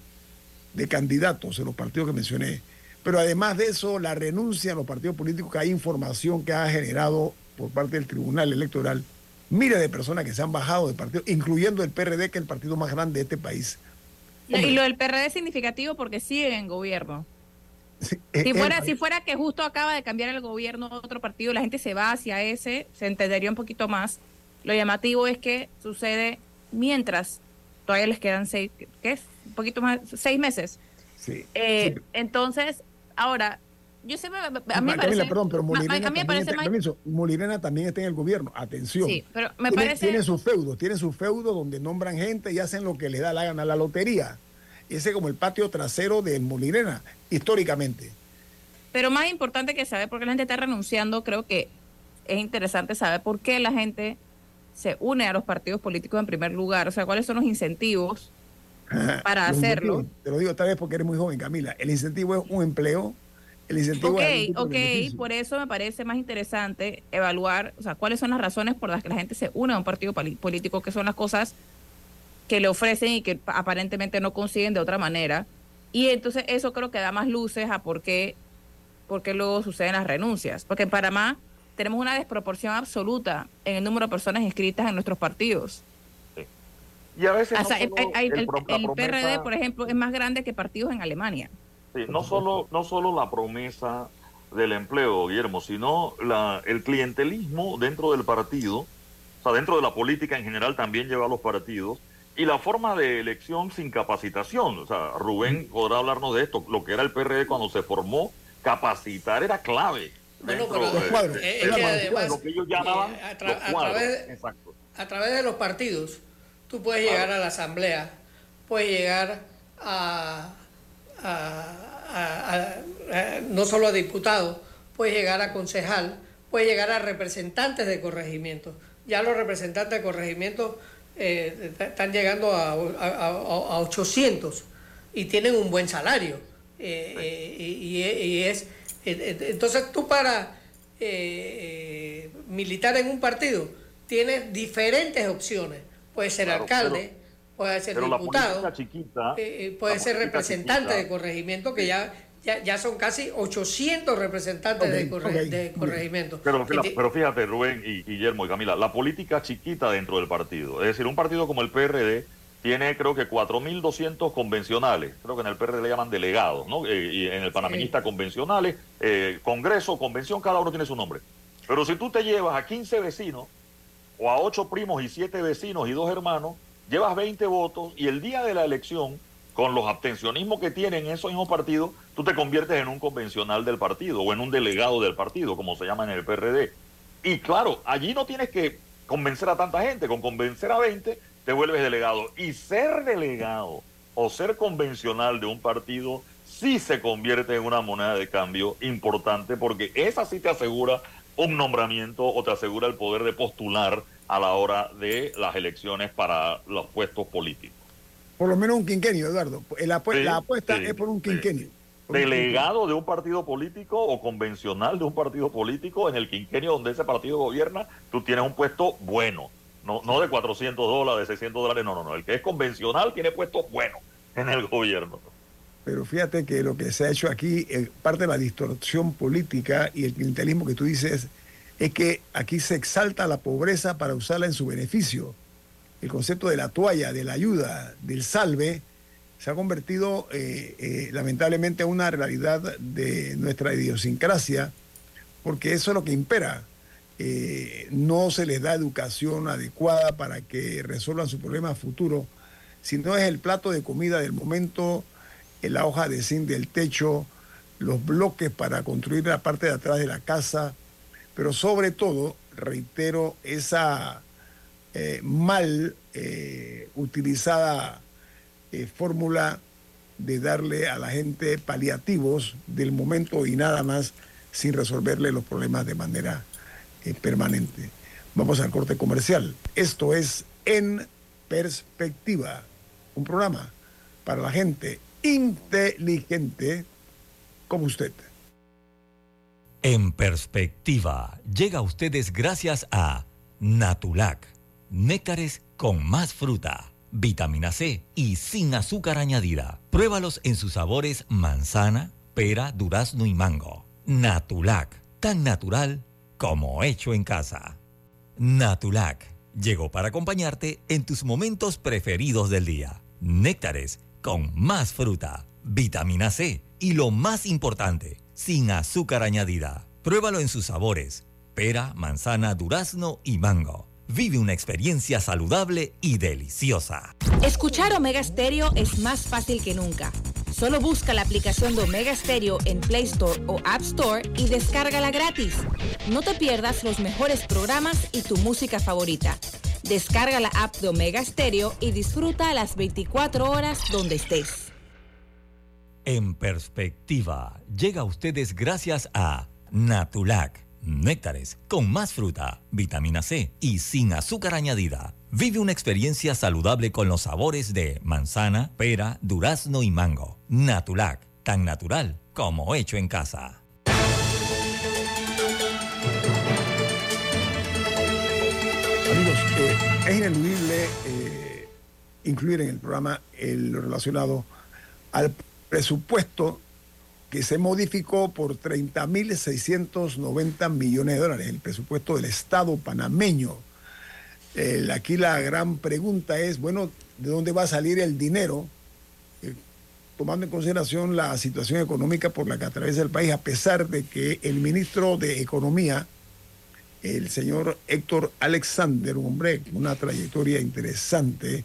de candidatos en los partidos que mencioné, pero además de eso, la renuncia a los partidos políticos, que hay información que ha generado por parte del Tribunal Electoral, miles de personas que se han bajado del partido, incluyendo el PRD, que es el partido más grande de este país. y lo del PRD es significativo porque sigue en gobierno. Si, fuera, si fuera que justo acaba de cambiar el gobierno a otro partido, la gente se va hacia ese, se entendería un poquito más. Lo llamativo es que sucede mientras todavía les quedan seis, ¿qué es? Un poquito más, seis meses. sí. Eh, entonces, ahora, yo sé, a mí me parece, perdón, pero Molirena, también, está, también está en el gobierno. Atención. Sí, pero me tiene, parece... tiene su feudo, tiene su feudo donde nombran gente y hacen lo que le da la gana a la lotería. Ese es como el patio trasero de Molirena, históricamente. Pero más importante que saber por qué la gente está renunciando, creo que es interesante saber por qué la gente se une a los partidos políticos en primer lugar? O sea, ¿cuáles son los incentivos para hacerlo? te lo digo otra vez porque eres muy joven, Camila. El incentivo es un empleo. El incentivo ok, ok, por eso me parece más interesante evaluar, o sea, cuáles son las razones por las que la gente se une a un partido político, que son las cosas que le ofrecen y que aparentemente no consiguen de otra manera. Y entonces eso creo que da más luces a por qué, por qué luego suceden las renuncias. Porque en Panamá tenemos una desproporción absoluta en el número de personas inscritas en nuestros partidos. Y a veces... el, PRD, por ejemplo, es más grande que partidos en Alemania. Sí, no solo, no solo la promesa del empleo, Guillermo, sino la, el clientelismo dentro del partido, o sea, dentro de la política en general también lleva a los partidos, y la forma de elección sin capacitación. O sea, Rubén podrá hablarnos de esto, lo que era el PRD cuando se formó, capacitar era clave lo que ellos llamaban a, través, de los partidos, tú puedes llegar a la asamblea, puedes llegar a, no solo a diputados, puedes llegar a concejal, puedes llegar a representantes de corregimiento. Ya los representantes de corregimiento eh, están llegando a, a, 800 y tienen un buen salario. Eh, eh, y, es entonces tú para militar en un partido tienes diferentes opciones. Puede ser alcalde, puede ser diputado, chiquita, eh, eh, puede ser representante de corregimiento, que ya, ya, son casi 800 representantes de, corregimiento. Pero, pero, fíjate, Rubén y Guillermo y Camila, la política chiquita dentro del partido, es decir, un partido como el PRD tiene creo que 4.200 convencionales, creo que en el PRD le llaman delegados, ¿no? Eh, y en el panameñista convencionales, eh, congreso, convención, cada uno tiene su nombre. Pero si tú te llevas a 15 vecinos, o a 8 primos y 7 vecinos y 2 hermanos, llevas 20 votos y el día de la elección, con los abstencionismos que tienen esos mismos partidos, tú te conviertes en un convencional del partido o en un delegado del partido, como se llama en el PRD. Y claro, allí no tienes que convencer a tanta gente, con convencer a 20 te vuelves delegado. Y ser delegado o ser convencional de un partido sí se convierte en una moneda de cambio importante porque esa sí te asegura un nombramiento o te asegura el poder de postular a la hora de las elecciones para los puestos políticos. Por lo menos un quinquenio, Eduardo. La, apuesta es por un quinquenio. delegado de un partido político o convencional de un partido político en el quinquenio donde ese partido gobierna, tú tienes un puesto bueno. No, no de 400 dólares, de 600 dólares, no, no, no. El que es convencional tiene puestos buenos en el gobierno. Pero fíjate que lo que se ha hecho aquí, eh, parte de la distorsión política y el clientelismo que tú dices, es que aquí se exalta la pobreza para usarla en su beneficio. El concepto de la toalla, de la ayuda, del salve, se ha convertido eh, eh, lamentablemente en una realidad de nuestra idiosincrasia, porque eso es lo que impera. Eh, no se les da educación adecuada para que resuelvan su problema futuro, sino es el plato de comida del momento, la hoja de zinc del techo, los bloques para construir la parte de atrás de la casa, pero sobre todo, reitero, esa eh, mal eh, utilizada fórmula de darle a la gente paliativos del momento y nada más sin resolverle los problemas de manera eh, permanente. Vamos al corte comercial. Esto es En Perspectiva, un programa para la gente inteligente como usted. En Perspectiva llega a ustedes gracias a Natulac, néctares con más fruta, vitamina C y sin azúcar añadida. Pruébalos en sus sabores manzana, pera, durazno y mango. Natulac, tan natural como hecho en casa. Natulac llegó para acompañarte en tus momentos preferidos del día. Néctares con más fruta, vitamina C y lo más importante, sin azúcar añadida. Pruébalo en sus sabores, pera, manzana, durazno y mango. Vive una experiencia saludable y deliciosa. Escuchar Omega Stereo es más fácil que nunca. Solo busca la aplicación de Omega Stereo en Play Store o App Store y descárgala gratis. No te pierdas los mejores programas y tu música favorita. Descarga la app de Omega Stereo y disfruta las 24 horas donde estés. En perspectiva, llega a ustedes gracias a Natulac Néctares con más fruta, vitamina C y sin azúcar añadida. Vive una experiencia saludable con los sabores de manzana, pera, durazno y mango. Natulac, tan natural como hecho en casa. Amigos, eh, es ineludible eh, incluir en el programa lo relacionado al presupuesto que se modificó por 30.690 millones de dólares, el presupuesto del Estado panameño. aquí la gran pregunta es, bueno, ¿de dónde va a salir el dinero? Eh, tomando en consideración la situación económica por la que atraviesa el país, a pesar de que el ministro de Economía, el señor Héctor Alexander, un hombre con una trayectoria interesante,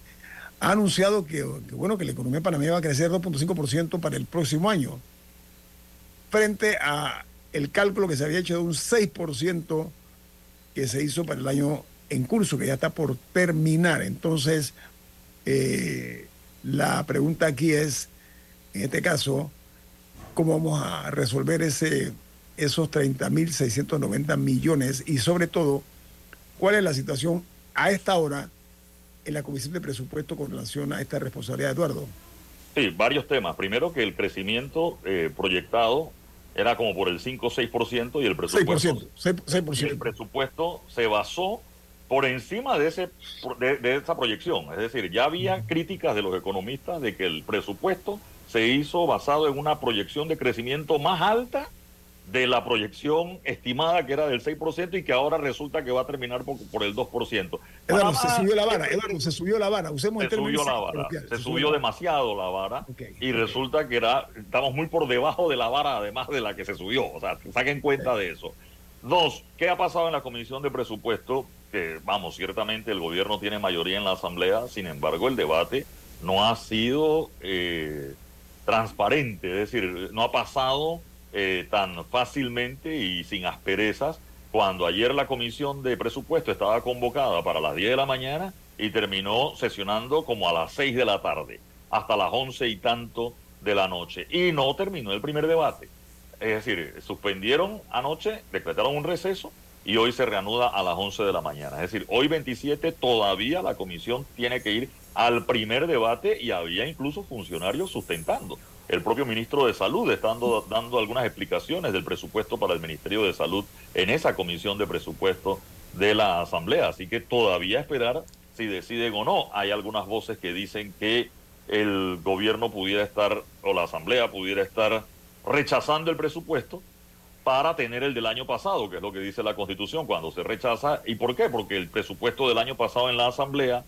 ha anunciado que, bueno, que la economía panameña va a crecer 2.5% para el próximo año frente a el cálculo que se había hecho de un 6% que se hizo para el año en curso, que ya está por terminar. Entonces, eh, la pregunta aquí es, en este caso, ¿cómo vamos a resolver ese, esos 30.690 millones? Y sobre todo, ¿cuál es la situación a esta hora en la Comisión de Presupuesto con relación a esta responsabilidad, Eduardo? Sí, varios temas. Primero que el crecimiento eh, proyectado era como por el 5 o 6% y el presupuesto, 6%, el presupuesto se basó por encima de, ese, de, esa proyección. Es decir, ya había críticas de los economistas de que el presupuesto se hizo basado en una proyección de crecimiento más alta de la proyección estimada que era del 6% y que ahora resulta que va a terminar por, el 2%. Eduardo, se subió la vara, Eduardo, se subió la vara, usemos se subió la vara, se, subió demasiado la vara y resulta que era, estamos muy por debajo de la vara además de la que se subió, o sea, saquen cuenta de eso. Dos, ¿qué ha pasado en la Comisión de Presupuesto? Que, vamos, ciertamente el gobierno tiene mayoría en la Asamblea, sin embargo el debate no ha sido eh, transparente, es decir, no ha pasado eh, tan fácilmente y sin asperezas cuando ayer la comisión de presupuesto estaba convocada para las 10 de la mañana y terminó sesionando como a las 6 de la tarde, hasta las 11 y tanto de la noche. Y no terminó el primer debate. Es decir, suspendieron anoche, decretaron un receso y hoy se reanuda a las 11 de la mañana. Es decir, hoy 27 todavía la comisión tiene que ir al primer debate y había incluso funcionarios sustentando el propio ministro de Salud está dando, dando algunas explicaciones del presupuesto para el Ministerio de Salud en esa comisión de presupuesto de la Asamblea. Así que todavía esperar si deciden o no. Hay algunas voces que dicen que el gobierno pudiera estar, o la Asamblea pudiera estar rechazando el presupuesto para tener el del año pasado, que es lo que dice la Constitución, cuando se rechaza. ¿Y por qué? Porque el presupuesto del año pasado en la Asamblea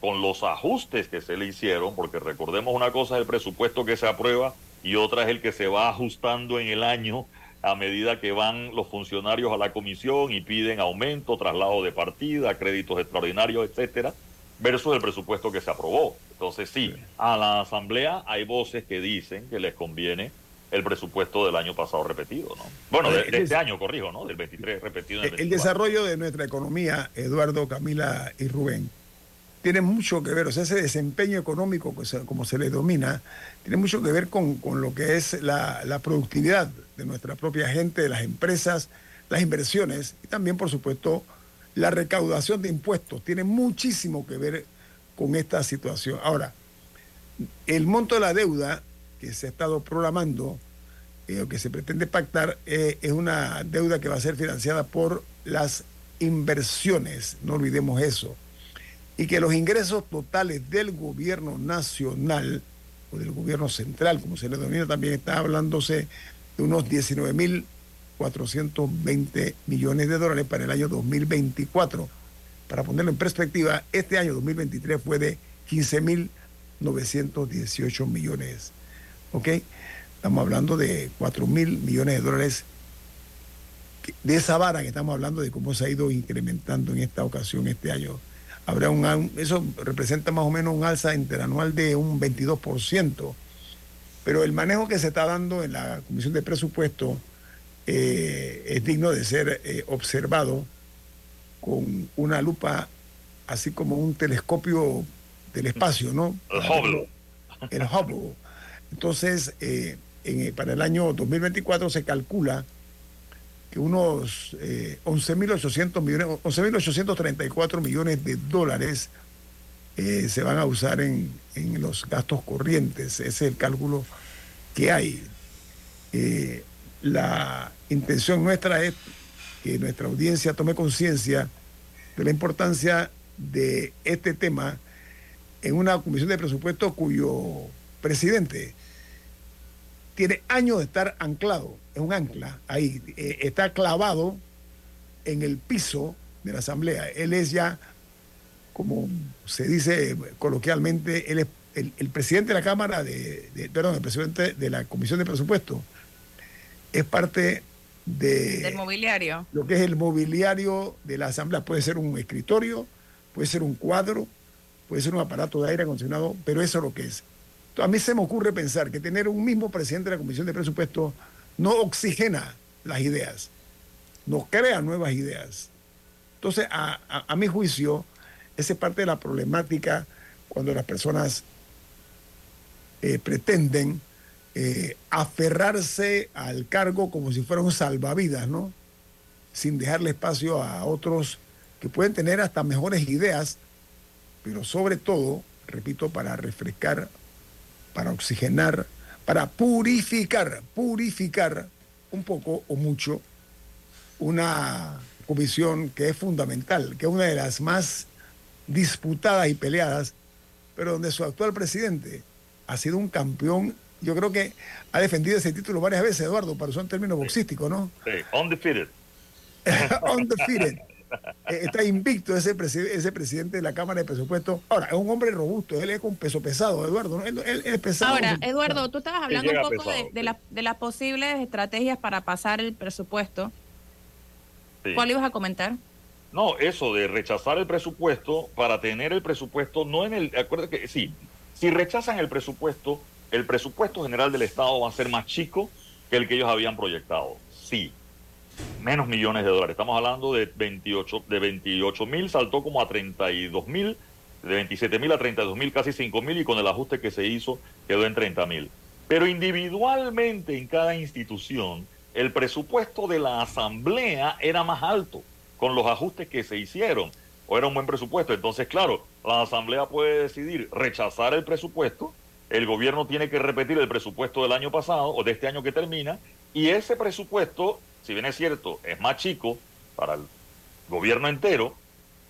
con los ajustes que se le hicieron, porque recordemos una cosa es el presupuesto que se aprueba y otra es el que se va ajustando en el año a medida que van los funcionarios a la comisión y piden aumento, traslado de partida, créditos extraordinarios, etcétera, versus el presupuesto que se aprobó. Entonces, sí, a la Asamblea hay voces que dicen que les conviene el presupuesto del año pasado repetido, ¿no? Bueno, de, este año, corrijo, ¿no? Del 23 repetido. En el, el desarrollo de nuestra economía, Eduardo, Camila y Rubén, tiene mucho que ver, o sea, ese desempeño económico, como se le domina, tiene mucho que ver con, lo que es la, productividad de nuestra propia gente, de las empresas, las inversiones y también, por supuesto, la recaudación de impuestos. Tiene muchísimo que ver con esta situación. Ahora, el monto de la deuda que se ha estado programando eh, o que se pretende pactar eh, es una deuda que va a ser financiada por las inversiones, no olvidemos eso y que los ingresos totales del gobierno nacional o del gobierno central, como se le denomina también, está hablándose de unos 19.420 millones de dólares para el año 2024. Para ponerlo en perspectiva, este año 2023 fue de 15.918 millones. ¿Ok? Estamos hablando de 4.000 millones de dólares de esa vara que estamos hablando de cómo se ha ido incrementando en esta ocasión, este año habrá un eso representa más o menos un alza interanual de un 22%. Pero el manejo que se está dando en la Comisión de Presupuesto eh, es digno de ser eh, observado con una lupa, así como un telescopio del espacio, ¿no? El Hubble. El Hubble. Entonces, eh, para el año 2024 se calcula que unos 11.800 eh, millones, 11.834 millones de dólares eh, se van a usar en, en, los gastos corrientes. Ese es el cálculo que hay. Eh, la intención nuestra es que nuestra audiencia tome conciencia de la importancia de este tema en una comisión de presupuesto cuyo presidente tiene años de estar anclado, es un ancla ahí, eh, está clavado en el piso de la Asamblea. Él es ya, como se dice coloquialmente, él es el, presidente de la Cámara, de, perdón, el presidente de la Comisión de Presupuesto, es parte de... Del mobiliario. Lo que es el mobiliario de la Asamblea. Puede ser un escritorio, puede ser un cuadro, puede ser un aparato de aire acondicionado, pero eso es lo que es. a mí se me ocurre pensar que tener un mismo presidente de la Comisión de Presupuesto no oxigena las ideas, no crea nuevas ideas. Entonces, a, mi juicio, esa es parte de la problemática cuando las personas eh, pretenden eh, aferrarse al cargo como si fuera un salvavidas, ¿no? Sin dejarle espacio a otros que pueden tener hasta mejores ideas pero sobre todo, repito, para refrescar, para oxigenar, para purificar, purificar un poco o mucho una comisión que es fundamental, que es una de las más disputadas y peleadas, pero donde su actual presidente ha sido un campeón. Yo creo que ha defendido ese título varias veces, Eduardo, para usar un término boxístico, ¿no? Sí, undefeated. undefeated. Eh, está invicto ese, ese presidente de la Cámara de Presupuestos. Ahora, es un hombre robusto, él es con peso pesado, Eduardo. Él, es pesado. Ahora, Eduardo, tú estabas hablando un poco de, las posibles estrategias para pasar el presupuesto. ¿Cuál ibas a comentar? No, eso de rechazar el presupuesto para tener el presupuesto, no en el. Acuérdate que sí, si rechazan el presupuesto, el presupuesto general del Estado va a ser más chico que el que ellos habían proyectado. Sí, menos millones de dólares. Estamos hablando de 28 de 28 mil, saltó como a 32 mil, de 27 mil a 32 mil, casi 5 mil y con el ajuste que se hizo quedó en 30 mil. Pero individualmente en cada institución, el presupuesto de la asamblea era más alto con los ajustes que se hicieron. O era un buen presupuesto. Entonces, claro, la asamblea puede decidir rechazar el presupuesto. El gobierno tiene que repetir el presupuesto del año pasado o de este año que termina. Y ese presupuesto si bien es cierto, es más chico para el gobierno entero,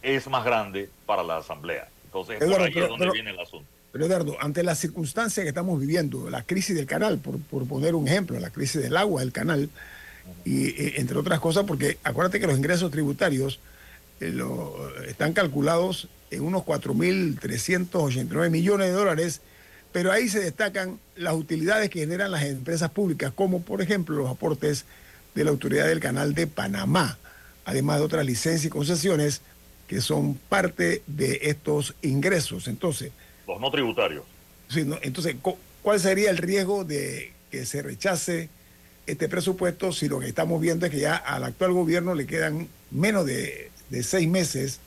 es más grande para la Asamblea. Entonces, por ahí es donde viene el asunto. Pero Eduardo, ante las circunstancias que estamos viviendo, la crisis del canal, por, poner un ejemplo, la crisis del agua del canal, y eh, entre otras cosas, porque acuérdate que los ingresos tributarios eh, están calculados en unos 4.389 millones de dólares, pero ahí se destacan las utilidades que generan las empresas públicas, como por ejemplo los aportes de la Autoridad del Canal de Panamá, además de otras licencias y concesiones que son parte de estos ingresos. Entonces... Los no tributarios. Sí, entonces, ¿cuál sería el riesgo de que se rechace este presupuesto si lo que estamos viendo es que ya al actual gobierno le quedan menos de, seis meses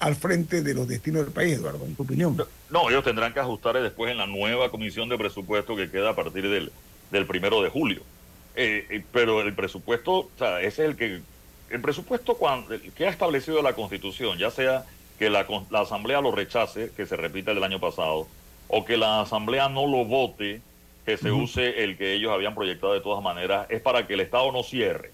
al frente de los destinos del país, Eduardo, en tu opinión? No, ellos tendrán que ajustar después en la nueva comisión de presupuesto que queda a partir del, del primero de julio. Eh, eh, pero el presupuesto, o sea, ese es el que, el presupuesto cuando, que ha establecido la Constitución, ya sea que la, la Asamblea lo rechace, que se repita el del año pasado, o que la Asamblea no lo vote, que se use el que ellos habían proyectado de todas maneras, es para que el Estado no cierre.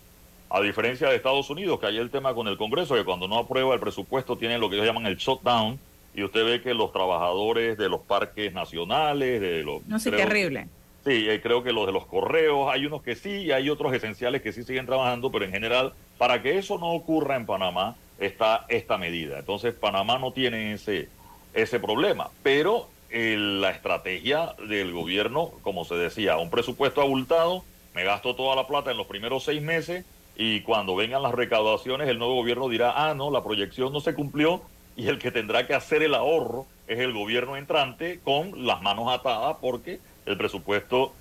A diferencia de Estados Unidos, que hay el tema con el Congreso, que cuando no aprueba el presupuesto tienen lo que ellos llaman el shutdown, y usted ve que los trabajadores de los parques nacionales, de los... No sé, terrible Sí, eh, creo que los de los correos, hay unos que sí y hay otros esenciales que sí siguen trabajando, pero en general, para que eso no ocurra en Panamá, está esta medida. Entonces, Panamá no tiene ese, ese problema, pero eh, la estrategia del gobierno, como se decía, un presupuesto abultado, me gasto toda la plata en los primeros seis meses y cuando vengan las recaudaciones, el nuevo gobierno dirá, ah, no, la proyección no se cumplió y el que tendrá que hacer el ahorro es el gobierno entrante con las manos atadas porque el presupuesto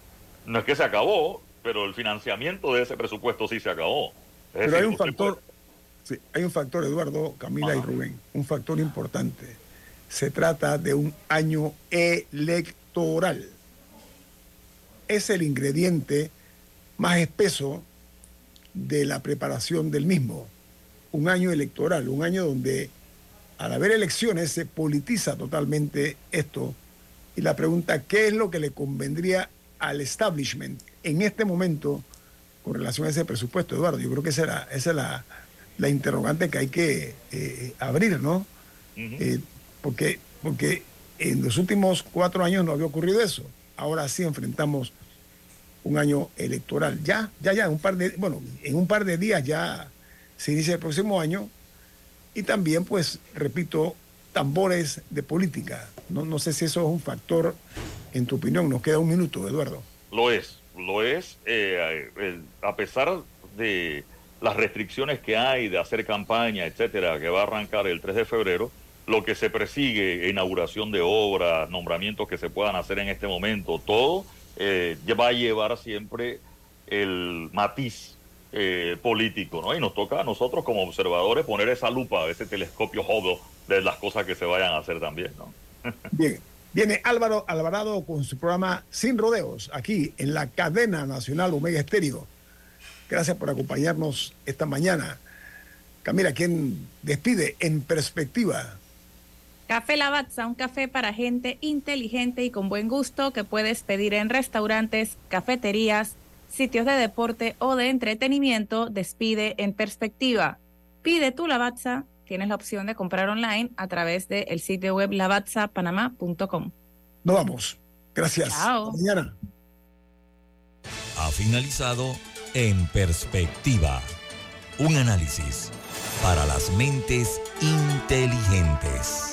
no es que se acabó, pero el financiamiento de ese presupuesto sí se acabó. pero hay un factor, sí, hay un factor, Eduardo, Camila y Rubén, un factor importante. Se trata de un año electoral. Es el ingrediente más espeso de la preparación del mismo. Un año electoral, un año donde al haber elecciones se politiza totalmente esto. Y la pregunta, ¿qué es lo que le convendría al establishment en este momento con relación a ese presupuesto, Eduardo? Yo creo que esa, esa es la, la, interrogante que hay que eh, abrir, ¿no? Eh, porque, porque en los últimos cuatro años no había ocurrido eso. Ahora sí enfrentamos un año electoral. Ya, ya, ya, un par de, bueno, en un par de días ya se inicia el próximo año y también, pues, repito, tambores de política. No, no sé si eso es un factor, en tu opinión. Nos queda un minuto, Eduardo. Lo es, lo es. Eh, a pesar de las restricciones que hay de hacer campaña, etcétera, que va a arrancar el 3 de febrero, lo que se persigue, inauguración de obras, nombramientos que se puedan hacer en este momento, todo eh, va a llevar siempre el matiz eh, político, ¿no? Y nos toca a nosotros como observadores poner esa lupa, ese telescopio Hubble de las cosas que se vayan a hacer también, ¿no? Bien. Viene Álvaro Alvarado con su programa Sin Rodeos, aquí en la cadena nacional Omega Estéreo. Gracias por acompañarnos esta mañana. Camila, ¿quién despide en perspectiva? Café Lavazza, un café para gente inteligente y con buen gusto que puedes pedir en restaurantes, cafeterías, sitios de deporte o de entretenimiento. Despide en perspectiva. Pide tu Lavazza. Tienes la opción de comprar online a través del sitio web lavazzapanamá.com. Nos vamos. Gracias. Chao. mañana. Ha finalizado En Perspectiva. Un análisis para las mentes inteligentes